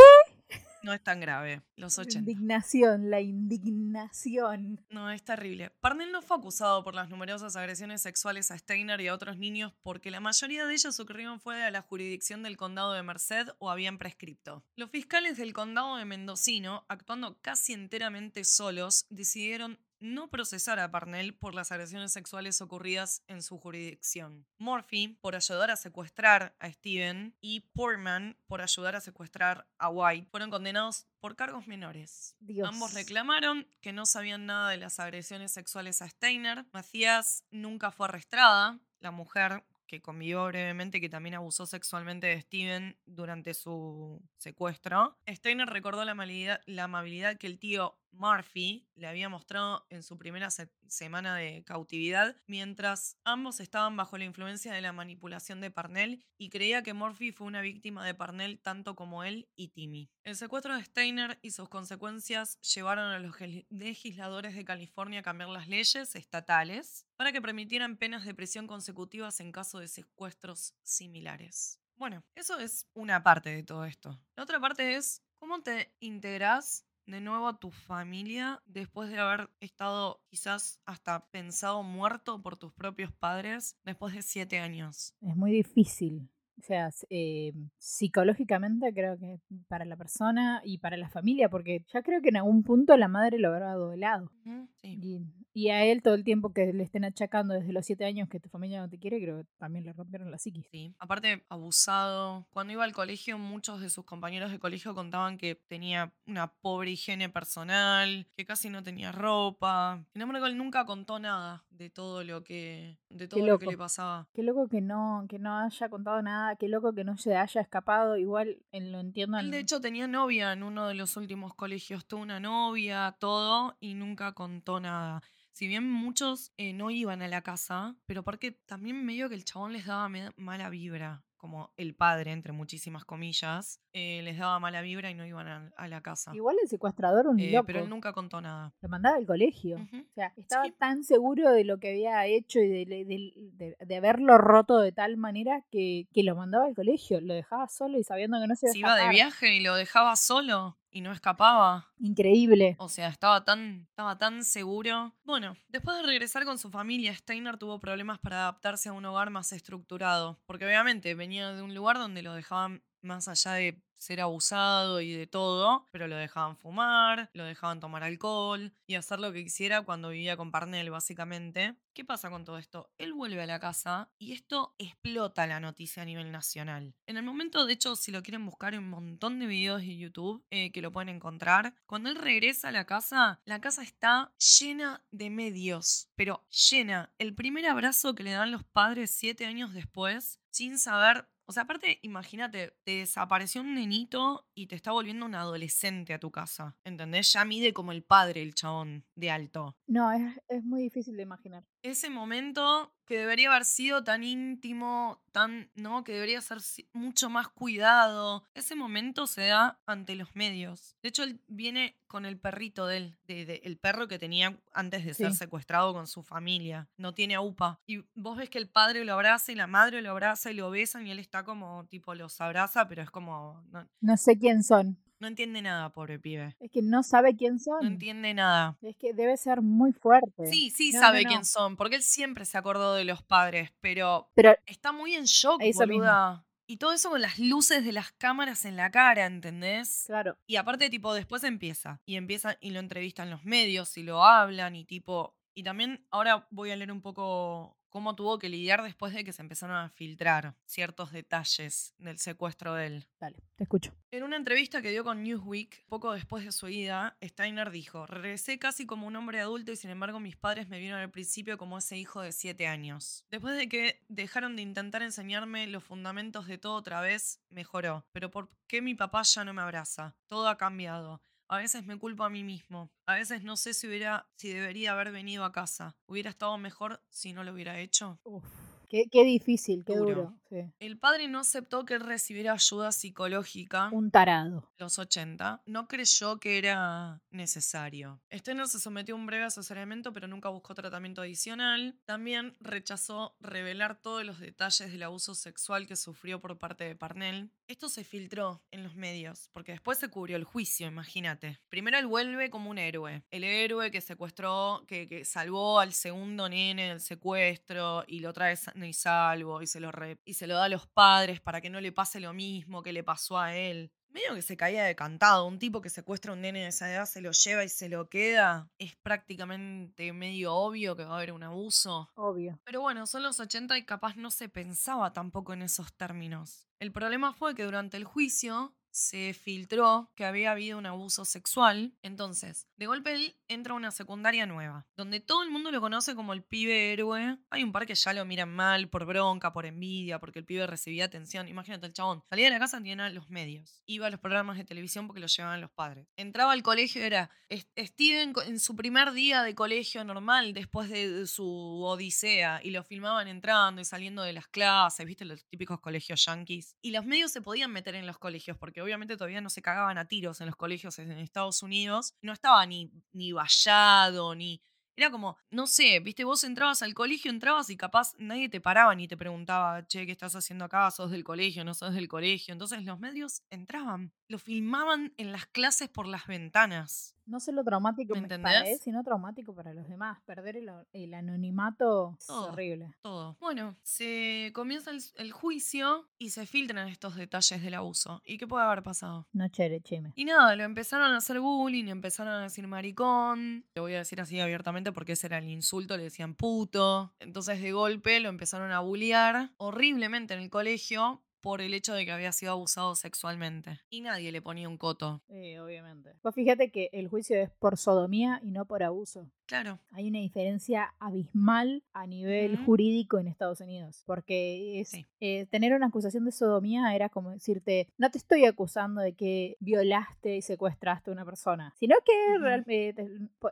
S2: no es tan grave. Los
S1: La
S2: 80.
S1: indignación, la indignación.
S2: No, es terrible. Parnell no fue acusado por las numerosas agresiones sexuales a Steiner y a otros niños porque la mayoría de ellas ocurrieron fuera de la jurisdicción del condado de Merced o habían prescripto. Los fiscales del condado de Mendocino, actuando casi enteramente solos, decidieron no procesar a Parnell por las agresiones sexuales ocurridas en su jurisdicción. Murphy por ayudar a secuestrar a Steven y Portman por ayudar a secuestrar a White fueron condenados por cargos menores.
S1: Dios.
S2: Ambos reclamaron que no sabían nada de las agresiones sexuales a Steiner. Macías nunca fue arrestada. La mujer que convivió brevemente, que también abusó sexualmente de Steven durante su secuestro. Steiner recordó la amabilidad, la amabilidad que el tío Murphy le había mostrado en su primera se- semana de cautividad, mientras ambos estaban bajo la influencia de la manipulación de Parnell y creía que Murphy fue una víctima de Parnell tanto como él y Timmy. El secuestro de Steiner y sus consecuencias llevaron a los legisladores de California a cambiar las leyes estatales para que permitieran penas de prisión consecutivas en caso de secuestros similares. Bueno, eso es una parte de todo esto. La otra parte es cómo te integras de nuevo a tu familia después de haber estado quizás hasta pensado muerto por tus propios padres después de siete años.
S1: Es muy difícil. O sea, eh, psicológicamente creo que para la persona y para la familia, porque ya creo que en algún punto la madre lo habrá doblado.
S2: Sí.
S1: Y, y a él todo el tiempo que le estén achacando desde los siete años que tu familia no te quiere, creo que también le rompieron la psiquis.
S2: Sí. Aparte, abusado. Cuando iba al colegio, muchos de sus compañeros de colegio contaban que tenía una pobre higiene personal, que casi no tenía ropa. Sin embargo, él nunca contó nada de todo lo que, de todo lo que le pasaba.
S1: Qué loco que no, que no haya contado nada, qué loco que no se haya escapado. Igual lo entiendo.
S2: Él, de hecho, tenía novia en uno de los últimos colegios. Tuvo una novia, todo, y nunca contó nada. Si bien muchos eh, no iban a la casa, pero porque también medio que el chabón les daba mala vibra. Como el padre, entre muchísimas comillas, eh, les daba mala vibra y no iban a, a la casa.
S1: Igual el secuestrador un
S2: Eh,
S1: loco.
S2: pero él nunca contó nada.
S1: Lo mandaba al colegio. O sea, estaba
S2: Sí.
S1: tan seguro de lo que había hecho y de, de- de- de haberlo roto de tal manera que, que lo mandaba al colegio. Lo dejaba solo y sabiendo que no se iba a
S2: Se iba de viaje y lo dejaba solo y no escapaba.
S1: Increíble.
S2: O sea, estaba tan, estaba tan seguro. Bueno, después de regresar con su familia, Steiner tuvo problemas para adaptarse a un hogar más estructurado. Porque obviamente venía de un lugar donde lo dejaban más allá de ser abusado y de todo, pero lo dejaban fumar, lo dejaban tomar alcohol y hacer lo que quisiera cuando vivía con Parnell, básicamente. ¿Qué pasa con todo esto? Él vuelve a la casa y esto explota la noticia a nivel nacional. En el momento, de hecho, si lo quieren buscar, hay un montón de videos de YouTube eh, que lo pueden encontrar. Cuando él regresa a la casa, la casa está llena de medios, pero llena. El primer abrazo que le dan los padres siete años después, sin saber o sea, aparte, imagínate, te desapareció un nenito y te está volviendo un adolescente a tu casa. ¿Entendés? Ya mide como el padre el chabón de alto.
S1: No, es, es muy difícil de imaginar.
S2: Ese momento que debería haber sido tan íntimo, tan, ¿no? Que debería ser mucho más cuidado. Ese momento se da ante los medios. De hecho, él viene con el perrito de él, de- de- el perro que tenía antes de ser secuestrado con su familia. No tiene UPA. Y vos ves que el padre lo abraza y la madre lo abraza y lo besan y él está como, tipo, los abraza, pero es como, no,
S1: No sé quién son.
S2: No entiende nada, pobre pibe.
S1: Es que no sabe quién son.
S2: No entiende nada.
S1: Es que debe ser muy fuerte.
S2: Sí, sí
S1: No,
S2: sabe
S1: no, no.
S2: quién son, porque él siempre se acordó de los padres, pero
S1: Pero
S2: está muy en shock, boluda. Y todo eso con las luces de las cámaras en la cara, ¿entendés?
S1: claro,
S2: Y aparte, tipo, después empieza. Y empieza y lo entrevistan los medios y lo hablan y tipo. Y también ahora voy a leer un poco cómo tuvo que lidiar después de que se empezaron a filtrar ciertos detalles del secuestro de él.
S1: Dale, te escucho.
S2: En una entrevista que dio con Newsweek, poco después de su ida, Steiner dijo, regresé casi como un hombre adulto y sin embargo mis padres me vieron al principio como ese hijo de siete años. Después de que dejaron de intentar enseñarme los fundamentos de todo otra vez, mejoró. Pero ¿por qué mi papá ya no me abraza? Todo ha cambiado. A veces me culpo a mí mismo. A veces no sé si hubiera, si debería haber venido a casa. Hubiera estado mejor si no lo hubiera hecho.
S1: Uf, qué, qué difícil, qué
S2: Duro.
S1: duro. Sí.
S2: El padre no aceptó que él recibiera ayuda psicológica.
S1: Un tarado.
S2: los 80, no creyó que era necesario. Steiner se sometió a un breve asesoramiento, pero nunca buscó tratamiento adicional. También rechazó revelar todos los detalles del abuso sexual que sufrió por parte de Parnell. Esto se filtró en los medios, porque después se cubrió el juicio, imagínate. Primero él vuelve como un héroe. El héroe que secuestró, que, que salvó al segundo nene del secuestro y lo trae y salvo y se, lo re- y se lo da a los padres para que no le pase lo mismo que le pasó a él. Medio que se caía de cantado. Un tipo que secuestra a un nene de esa edad, se lo lleva y se lo queda. Es prácticamente medio obvio que va a haber un abuso.
S1: Obvio.
S2: Pero bueno, son los 80 y capaz no se pensaba tampoco en esos términos. El problema fue que durante el juicio se filtró que había habido un abuso sexual. Entonces, de golpe él entra a una secundaria nueva, donde todo el mundo lo conoce como el pibe héroe. Hay un par que ya lo miran mal por bronca, por envidia, porque el pibe recibía atención. Imagínate, el chabón salía de la casa, tenía los medios. Iba a los programas de televisión porque lo llevaban los padres. Entraba al colegio, era Steven en su primer día de colegio normal, después de de su odisea, y lo filmaban entrando y saliendo de las clases, viste, los típicos colegios yanquis. Y los medios se podían meter en los colegios, porque obviamente todavía no se cagaban a tiros en los colegios en Estados Unidos. No estaba ni, ni vallado, ni... Era como, no sé, viste, vos entrabas al colegio, entrabas y capaz nadie te paraba ni te preguntaba, che, ¿qué estás haciendo acá? ¿Sos del colegio? ¿No sos del colegio? Entonces los medios entraban, lo filmaban en las clases por las ventanas.
S1: No solo traumático
S2: ¿Me
S1: para él, sino traumático para los demás. Perder el, el anonimato es horrible.
S2: Todo. Bueno, se comienza el, el juicio y se filtran estos detalles del abuso. ¿Y qué puede haber pasado?
S1: No chere, chime.
S2: Y nada, lo empezaron a hacer bullying, empezaron a decir maricón. Lo voy a decir así abiertamente porque ese era el insulto, le decían puto. Entonces de golpe lo empezaron a bullear horriblemente en el colegio por el hecho de que había sido abusado sexualmente. Y nadie le ponía un coto.
S1: Sí, obviamente. Vos fíjate que el juicio es por sodomía y no por abuso.
S2: Claro.
S1: Hay una diferencia abismal a nivel jurídico en Estados Unidos. Porque es,
S2: Sí.
S1: eh, tener una acusación de sodomía era como decirte, no te estoy acusando de que violaste y secuestraste a una persona, sino que
S2: Ujú.
S1: realmente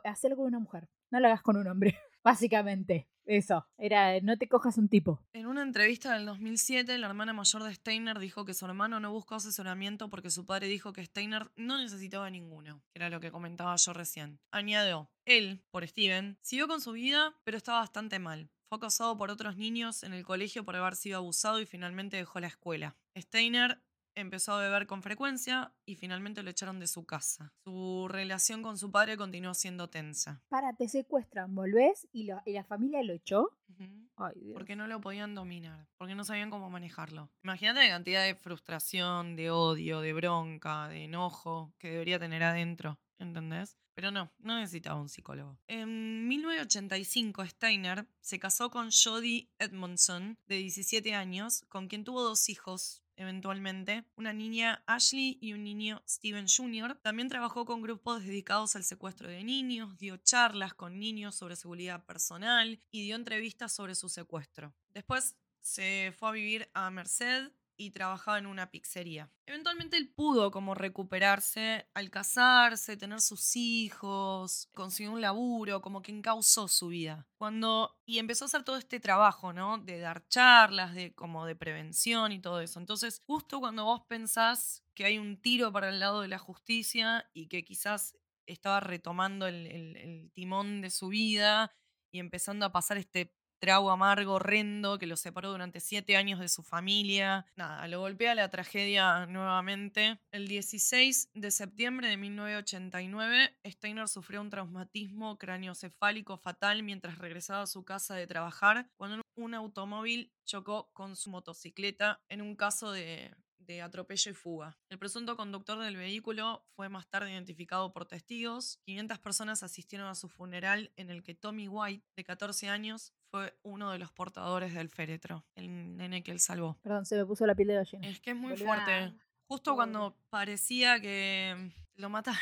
S1: hacerlo con una mujer. No lo hagas con un hombre. [LAUGHS] Básicamente, eso. Era, no te cojas un tipo.
S2: En una entrevista del 2007, la hermana mayor de Steiner dijo que su hermano no buscó asesoramiento porque su padre dijo que Steiner no necesitaba ninguno, que era lo que comentaba yo recién. Añadió, él, por Steven, siguió con su vida, pero estaba bastante mal. Fue acosado por otros niños en el colegio por haber sido abusado y finalmente dejó la escuela. Steiner empezó a beber con frecuencia y finalmente lo echaron de su casa. Su relación con su padre continuó siendo tensa.
S1: Para, te secuestran, volvés y, lo- y la familia lo echó.
S2: Ujú.
S1: Ay, Dios.
S2: Porque no lo podían dominar, porque no sabían cómo manejarlo. Imagínate la cantidad de frustración, de odio, de bronca, de enojo que debería tener adentro, ¿entendés? Pero no, no necesitaba un psicólogo. En 1985, Steiner se casó con Jodie Edmondson, de 17 años, con quien tuvo dos hijos, eventualmente, una niña Ashley y un niño Steven Jr. También trabajó con grupos dedicados al secuestro de niños, dio charlas con niños sobre seguridad personal y dio entrevistas sobre su secuestro. Después se fue a vivir a Merced y trabajaba en una pizzería. Eventualmente él pudo como recuperarse al casarse, tener sus hijos, consiguió un laburo, como que encauzó su vida. Cuando y empezó a hacer todo este trabajo, ¿no? De dar charlas, de como de prevención y todo eso. Entonces, justo cuando vos pensás que hay un tiro para el lado de la justicia y que quizás estaba retomando el, timón de su vida y empezando a pasar este trago amargo, horrendo, que lo separó durante siete años de su familia. Nada, lo golpea la tragedia nuevamente. El 16 de septiembre de 1989, Steiner sufrió un traumatismo craneocefálico fatal mientras regresaba a su casa de trabajar, cuando un automóvil chocó con su motocicleta en un caso de, atropello y fuga. El presunto conductor del vehículo fue más tarde identificado por testigos. 500 personas asistieron a su funeral en el que Tommy White, de 14 años, fue uno de los portadores del féretro, el nene que él salvó.
S1: Perdón, se me puso la piel de gallina.
S2: Es que es muy fuerte. Justo cuando parecía que lo mataron.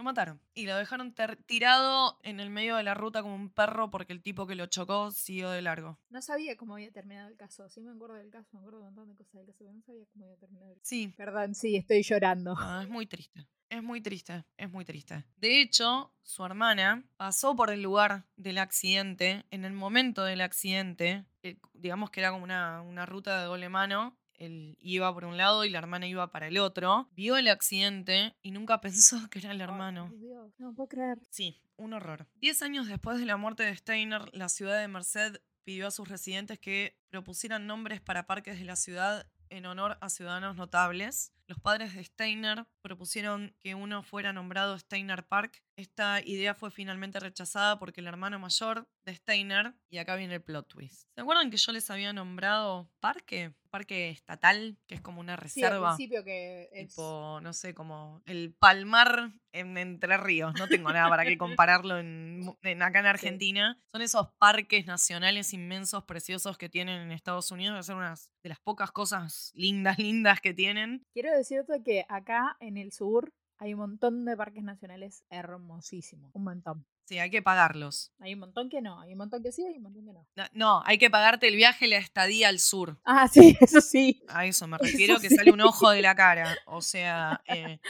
S2: Lo mataron. Y lo dejaron tirado en el medio de la ruta como un perro porque el tipo que lo chocó siguió de largo.
S1: No sabía cómo había terminado el caso. Sí me acuerdo del caso, me acuerdo de un montón de cosas del caso, pero no sabía cómo había terminado el caso.
S2: Sí,
S1: Perdón, sí, estoy llorando.
S2: no, es muy triste. Es muy triste, es muy triste. De hecho, su hermana pasó por el lugar del accidente. En el momento del accidente, eh, digamos que era como una, una ruta de doble mano. Él iba por un lado y la hermana iba para el otro. Vio el accidente y nunca [LAUGHS] pensó que era el hermano.
S1: Ay, Dios, no puedo creer.
S2: Sí, un horror. Diez años después de la muerte de Steiner, la ciudad de Merced pidió a sus residentes que propusieran nombres para parques de la ciudad en honor a ciudadanos notables. Los padres de Steiner propusieron que uno fuera nombrado Steiner Park. Esta idea fue finalmente rechazada porque el hermano mayor de Steiner, y acá viene el plot twist. ¿Se acuerdan que yo les había nombrado parque? Parque estatal, que es como una
S1: Sí, al
S2: reserva.
S1: principio que es...
S2: Tipo, no sé, como el Palmar en Entre Ríos. No tengo nada para qué compararlo en, acá en Argentina. Son esos parques nacionales inmensos, preciosos que tienen en Estados Unidos. que Son unas de las pocas cosas lindas, lindas que tienen.
S1: Quiero decirte que acá en el sur hay un montón de parques nacionales hermosísimos. Un montón.
S2: Sí, hay que pagarlos.
S1: Hay un montón que no, hay un montón que sí, hay un montón que no.
S2: No, no, hay que pagarte el viaje y la estadía al sur.
S1: Ah, [LAUGHS] sí, eso sí.
S2: A eso me
S1: Eso
S2: refiero, que
S1: sí.
S2: sale un ojo de la cara. O sea, eh,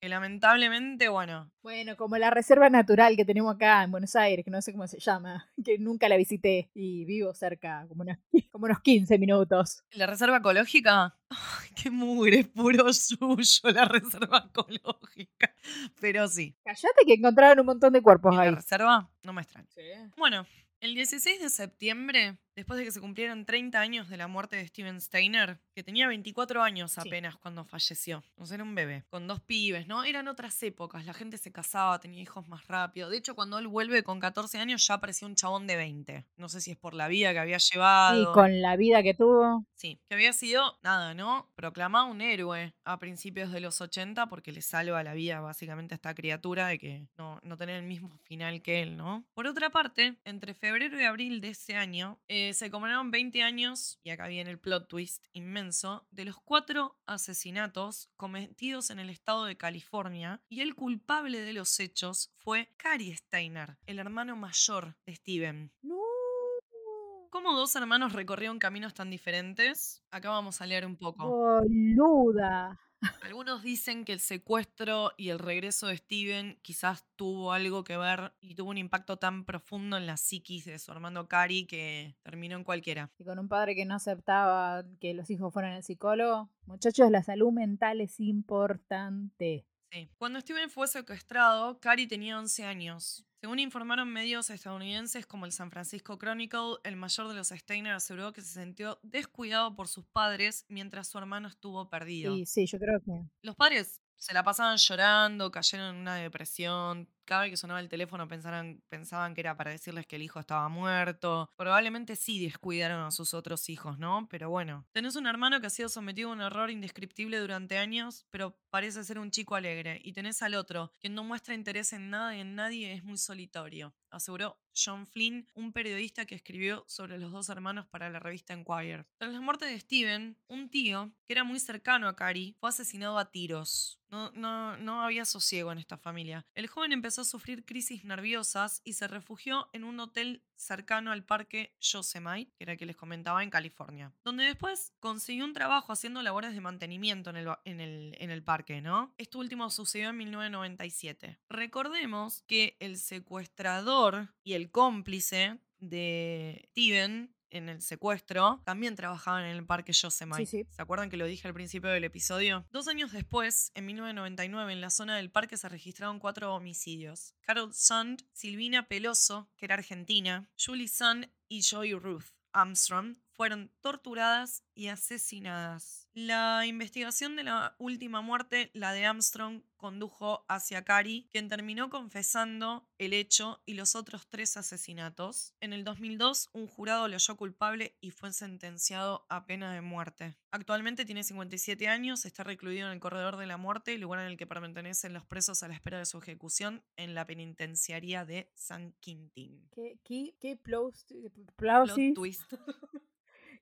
S2: que lamentablemente, bueno,
S1: Bueno, como la reserva natural que tenemos acá en Buenos Aires, que no sé cómo se llama, [LAUGHS] que nunca la visité y vivo cerca, como unos, como unos 15 minutos.
S2: La reserva ecológica, [LAUGHS] ay, qué mugre, puro [LAUGHS] suyo la reserva ecológica. Pero sí,
S1: Callate que encontraron un montón de cuerpos
S2: ¿y la
S1: ahí.
S2: reserva? No me extraña.
S1: Sí.
S2: Bueno, el 16 de septiembre, después de que se cumplieron 30 años de la muerte de Steven Steiner, que tenía 24 años
S1: Sí.
S2: apenas cuando falleció, o sea, era un bebé, con dos pibes, ¿no? Eran otras épocas, la gente se casaba, tenía hijos más rápido. De hecho, cuando él vuelve con 14 años ya parecía un chabón de 20. No sé si es por la vida que había llevado.
S1: Y con la vida que tuvo.
S2: Sí, que había sido, nada, ¿no? Proclamado un héroe a principios de los 80 porque le salva la vida básicamente a esta criatura de que no, no tener el mismo final que él, ¿no? Por otra parte, entre febrero y abril de ese año eh, se conmemoraron 20 años, y acá viene el plot twist inmenso, de los cuatro asesinatos cometidos en el estado de California y el culpable de los hechos fue Cary Steiner, el hermano mayor de Steven.
S1: No.
S2: ¿Cómo dos hermanos recorrieron caminos tan diferentes? Acá vamos a leer un poco.
S1: Boluda.
S2: Algunos dicen que el secuestro y el regreso de Steven quizás tuvo algo que ver y tuvo un impacto tan profundo en la psiquis de su hermano Cary que terminó en cualquiera.
S1: Y con un padre que no aceptaba que los hijos fueran al psicólogo. Muchachos, la salud mental es importante.
S2: Sí. Cuando Steven fue secuestrado, Cary tenía 11 años. Según informaron medios estadounidenses como el San Francisco Chronicle, el mayor de los Steiner aseguró que se sintió descuidado por sus padres mientras su hermano estuvo perdido.
S1: Y sí, yo creo que.
S2: Los padres se la pasaban llorando, cayeron en una depresión. Cada vez que sonaba el teléfono pensaran, pensaban que era para decirles que el hijo estaba muerto. Probablemente sí descuidaron a sus otros hijos, ¿no? Pero bueno, tenés un hermano que ha sido sometido a un error indescriptible durante años, pero parece ser un chico alegre. Y tenés al otro, quien no muestra interés en nada y en nadie es muy solitario, aseguró John Flynn, un periodista que escribió sobre los dos hermanos para la revista Enquirer. Tras la muerte de Steven, un tío, que era muy cercano a Cary, fue asesinado a tiros. No, no, no había sosiego en esta familia. El joven empezó a sufrir crisis nerviosas y se refugió en un hotel cercano al parque Yosemite, que era el que les comentaba, en California, donde después consiguió un trabajo haciendo labores de mantenimiento en el, en el, en el parque, ¿no? Esto último sucedió en 1997. Recordemos que el secuestrador y el cómplice de Steven en el secuestro también trabajaban en el parque Yosemite.
S1: Sí, sí.
S2: ¿Se acuerdan que lo dije al principio del episodio? Dos años después, en 1999, en la zona del parque se registraron cuatro homicidios. Carol Sand, Silvina Peloso, que era argentina, Julie Sand y Joy Ruth Armstrong fueron torturadas y asesinadas. La investigación de la última muerte, la de Armstrong, condujo hacia Cary, quien terminó confesando el hecho y los otros tres asesinatos. En el 2002, un jurado lo halló culpable y fue sentenciado a pena de muerte. Actualmente tiene 57 años, está recluido en el corredor de la muerte, lugar en el que permanecen los presos a la espera de su ejecución en la penitenciaría de San Quintín.
S1: ¿Qué, qué, qué
S2: Plot
S1: plausis?
S2: twist. [LAUGHS]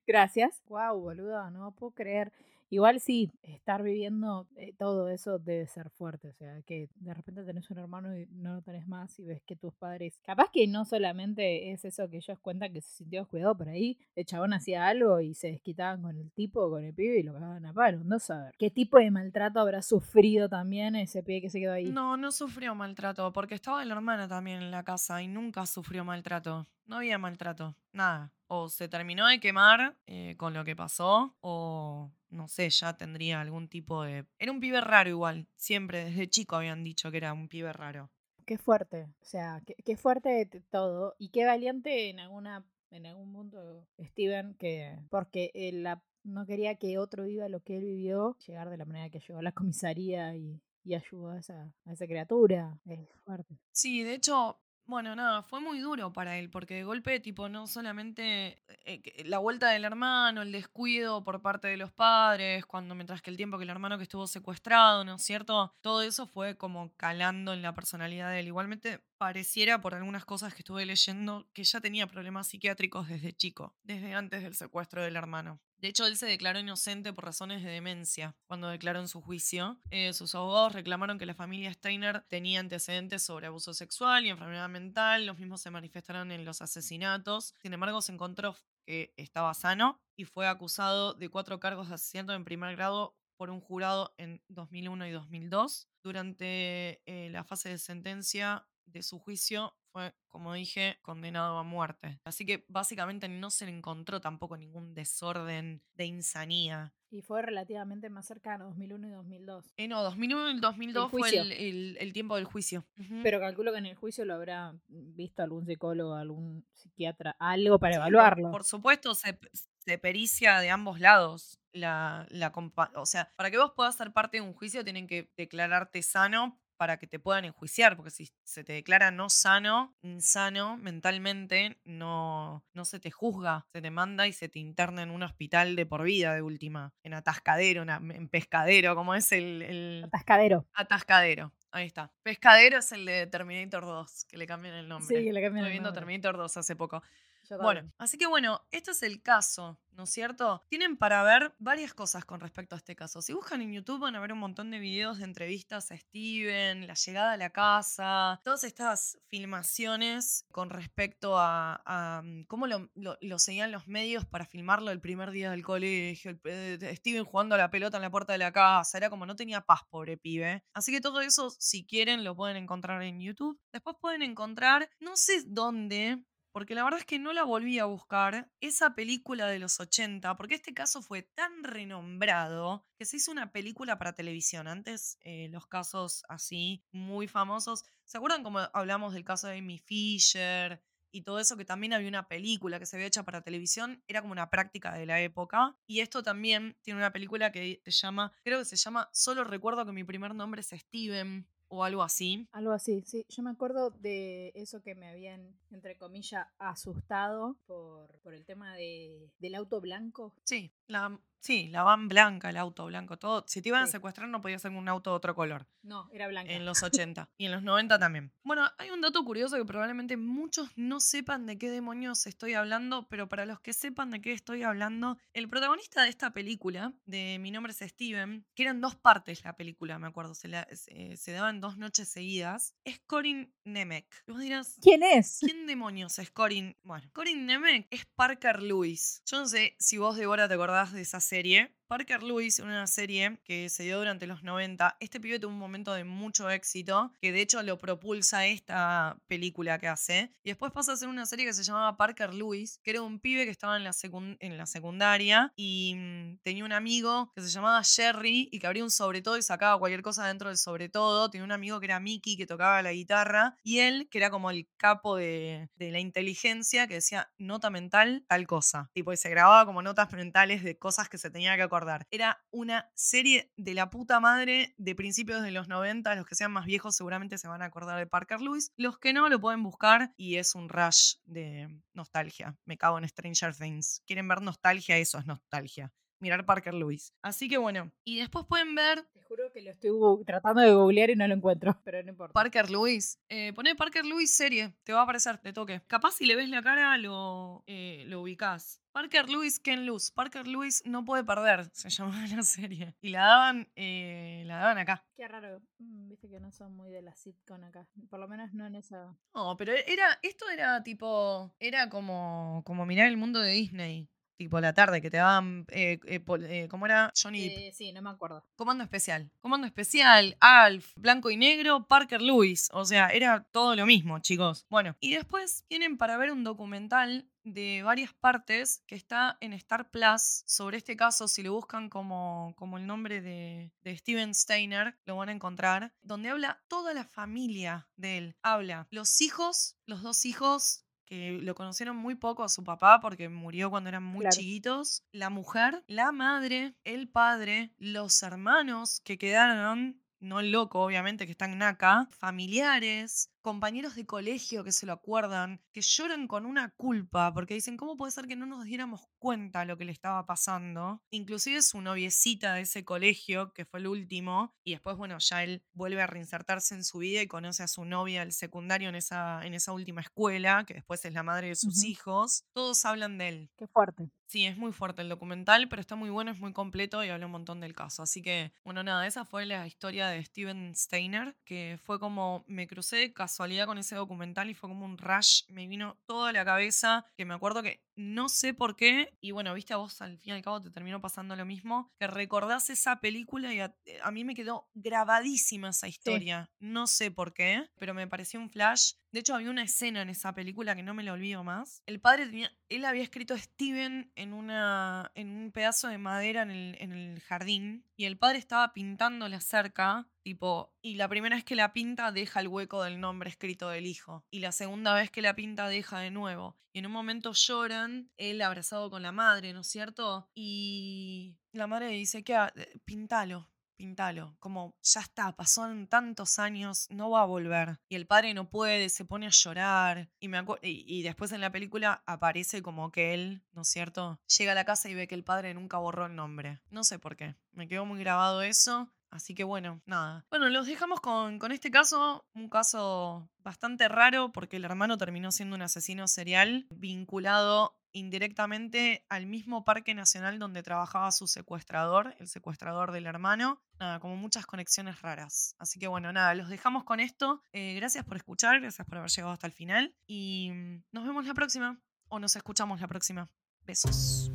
S1: Gracias. Wow, boludo, no puedo creer. Igual sí, estar viviendo eh, todo eso debe ser fuerte. O sea, que de repente tenés un hermano y no lo tenés más y ves que tus padres. Capaz que no solamente es eso que ellos cuentan que se sintió descuidado por ahí. El chabón hacía algo y se desquitaban con el tipo, con el pibe y lo cagaban a palo. No saber. ¿Qué tipo de maltrato habrá sufrido también ese pibe que se quedó ahí?
S2: No, no sufrió maltrato, porque estaba la hermana también en la casa y nunca sufrió maltrato. No había maltrato, nada. O se terminó de quemar eh, con lo que pasó, o no sé, ya tendría algún tipo de... Era un pibe raro igual, siempre, desde chico habían dicho que era un pibe raro.
S1: Qué fuerte. O sea, qué, qué fuerte todo. Y qué valiente en alguna en algún punto Steven que porque él la- no quería que otro viva lo que él vivió, llegar de la manera que llegó a la comisaría y, y ayudó a esa, a esa criatura. Es fuerte.
S2: Sí, de hecho, bueno, nada, fue muy duro para él, porque de golpe, tipo, no solamente eh, la vuelta del hermano, el descuido por parte de los padres, cuando mientras que el tiempo que el hermano que estuvo secuestrado, ¿no es cierto? Todo eso fue como calando en la personalidad de él. Igualmente, pareciera por algunas cosas que estuve leyendo que ya tenía problemas psiquiátricos desde chico, desde antes del secuestro del hermano. De hecho, él se declaró inocente por razones de demencia cuando declaró en su juicio. Eh, sus abogados reclamaron que la familia Steiner tenía antecedentes sobre abuso sexual y enfermedad mental. Los mismos se manifestaron en los asesinatos. Sin embargo, se encontró que estaba sano y fue acusado de cuatro cargos de asesinato en primer grado por un jurado en 2001 y 2002. Durante eh, la fase de sentencia de su juicio fue, como dije, condenado a muerte. Así que básicamente no se le encontró tampoco ningún desorden de insanía.
S1: Y fue relativamente más cercano, 2001 y 2002.
S2: Eh, no, 2001 y 2002 fue
S1: juicio.
S2: el, el- el tiempo del juicio.
S1: Pero calculo que en el juicio lo habrá visto algún psicólogo, algún psiquiatra, algo para
S2: Sí,
S1: evaluarlo.
S2: Por, supuesto, se, se pericia de ambos lados. La, la o sea, para que vos puedas ser parte de un juicio, tienen que declararte sano para que te puedan enjuiciar, porque si se te declara no sano, insano mentalmente, no, no se te juzga, se te manda y se te interna en un hospital de por vida de última, en atascadero, en, pescadero, como es el, el
S1: Atascadero.
S2: atascadero. Ahí está. Pescadero es el de Terminator 2, que le cambian el nombre.
S1: Sí, que le cambian
S2: Estuve
S1: el
S2: viendo
S1: nombre.
S2: Terminator 2 hace poco.
S1: Yo
S2: Bueno, así que bueno, esto es el caso, ¿no es cierto? Tienen para ver varias cosas con respecto a este caso. Si buscan en YouTube van a ver un montón de videos de entrevistas a Steven, la llegada a la casa, todas estas filmaciones con respecto a, a, mm, cómo lo, lo- lo seguían los medios para filmarlo el primer día del colegio, el, eh, Steven jugando a la pelota en la puerta de la casa, era como no tenía paz, pobre pibe. Así que todo eso, si quieren, lo pueden encontrar en YouTube. Después pueden encontrar, no sé dónde, porque la verdad es que no la volví a buscar, esa película de los 80, porque este caso fue tan renombrado que se hizo una película para televisión. Antes eh, los casos así, muy famosos, ¿se acuerdan como hablamos del caso de Amy Fisher? Y todo eso que también había una película que se había hecha para televisión, era como una práctica de la época. Y esto también tiene una película que se llama, creo que se llama Solo recuerdo que mi primer nombre es Steven o algo así.
S1: Algo así, sí. Yo me acuerdo de eso que me habían, entre comillas, asustado por, por el tema de, del auto blanco.
S2: Sí, la, sí, la van blanca, el auto blanco, todo. Si te iban a secuestrar no podía ser un auto de otro color.
S1: No, era blanca.
S2: En los [LAUGHS] 80 y en los 90 también. Bueno, hay un dato curioso que probablemente muchos no sepan de qué demonios estoy hablando, pero para los que sepan de qué estoy hablando, el protagonista de esta película, de Mi nombre es Steven, que eran dos partes la película, me acuerdo, se, la- se, se daban dos noches seguidas, es Corin Nemec. Y vos dirás,
S1: ¿Quién es?
S2: ¿Quién demonios es Corin? Bueno, Corin Nemec es Parker Lewis. Yo no sé si vos, Deborah, te acordás de esa serie. Parker Lewis, una serie que se dio durante los 90, este pibe tuvo un momento de mucho éxito, que de hecho lo propulsa esta película que hace. Y después pasa a ser una serie que se llamaba Parker Lewis, que era un pibe que estaba en la, en la secundaria y mm, tenía un amigo que se llamaba Jerry y que abría un sobre todo y sacaba cualquier cosa dentro del sobre todo. Tenía un amigo que era Mickey que tocaba la guitarra y él, que era como el capo de, de la inteligencia, que decía nota mental, tal cosa. Tipo, y se grababa como notas mentales de cosas que se tenía que acordar. Era una serie de la puta madre de principios de los 90. Los que sean más viejos seguramente se van a acordar de Parker Lewis. Los que no lo pueden buscar y es un rush de nostalgia. Me cago en Stranger Things. ¿Quieren ver nostalgia? Eso es nostalgia mirar Parker Lewis. Así que bueno, y después pueden ver.
S1: Te juro que lo estoy tratando de googlear y no lo encuentro, [LAUGHS] pero no importa.
S2: Parker Lewis. Eh, poné Parker Lewis serie, te va a aparecer, te toque. Capaz si le ves la cara lo, eh, lo ubicás. Parker Lewis Ken Luz. Parker Lewis no puede perder, [LAUGHS] se llamaba la serie. Y la daban, eh, la daban acá.
S1: Qué raro. Mm, viste que no son muy de la sitcom acá. Por lo menos no en esa.
S2: No, pero era, esto era tipo, era como, como mirar el mundo de Disney tipo la tarde, que te daban, eh, eh, eh, ¿cómo era?
S1: Johnny. sí, no me acuerdo.
S2: Comando especial. Comando especial, Alf, blanco y negro, Parker Lewis. O sea, era todo lo mismo, chicos. Bueno, y después tienen para ver un documental de varias partes que está en Star Plus sobre este caso. Si lo buscan como, como el nombre de, de, Steven Steiner, lo van a encontrar. Donde habla toda la familia de él. Habla los hijos, los dos hijos que lo conocieron muy poco a su papá porque murió cuando eran muy chiquitos, la mujer, la madre, el padre, los hermanos que quedaron no el loco, obviamente, que están acá, familiares, compañeros de colegio que se lo acuerdan, que lloran con una culpa, porque dicen, ¿cómo puede ser que no nos diéramos cuenta lo que le estaba pasando? Inclusive su noviecita de ese colegio, que fue el último, y después, bueno, ya él vuelve a reinsertarse en su vida y conoce a su novia del secundario en esa, en esa última escuela, que después es la madre de sus hijos. Todos hablan de él.
S1: Qué fuerte.
S2: Sí, es muy fuerte el documental, pero está muy bueno, es muy completo y habla un montón del caso. Así que, bueno, nada, esa fue la historia de Steven Steiner, que fue como me crucé de casualidad con ese documental y fue como un rush, me vino toda la cabeza, que me acuerdo que no sé por qué, y bueno, viste a vos al fin y al cabo te terminó pasando lo mismo, que recordás esa película y a, mí me quedó grabadísima esa historia. No sé por qué, pero me pareció un flash. De hecho, había una escena en esa película que no me la olvido más. El padre tenía, él había escrito a Steven en, una, en un pedazo de madera en el, en el jardín y el padre estaba pintando la cerca, tipo, y la primera vez que la pinta deja el hueco del nombre escrito del hijo. Y la segunda vez que la pinta deja de nuevo. Y en un momento lloran, él abrazado con la madre, ¿no es cierto? Y la madre dice, ¿qué? Pintalo, pintalo. Como ya está, pasaron tantos años, no va a volver. Y el padre no puede, se pone a llorar. Y, me y, después en la película aparece como que él, ¿no es cierto? Llega a la casa y ve que el padre nunca borró el nombre. No sé por qué. Me quedó muy grabado eso. Así que bueno, nada. Bueno, los dejamos con, con, este caso, un caso bastante raro porque el hermano terminó siendo un asesino serial vinculado indirectamente al mismo parque nacional donde trabajaba su secuestrador, el secuestrador del hermano. Nada, como muchas conexiones raras. Así que bueno, nada, los dejamos con esto. Eh, gracias por escuchar, gracias por haber llegado hasta el final y mm, nos vemos la próxima o nos escuchamos la próxima. Besos.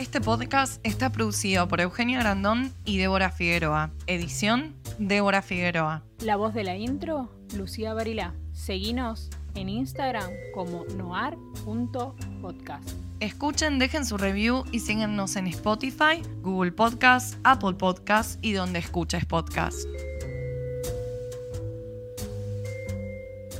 S2: Este podcast está producido por Eugenia Grandón y Débora Figueroa. Edición, Débora Figueroa.
S1: La voz de la intro, Lucía Barilá. Seguinos en Instagram como noar.podcast.
S2: Escuchen, dejen su review y síganos en Spotify, Google Podcast, Apple Podcast y donde escuches podcast.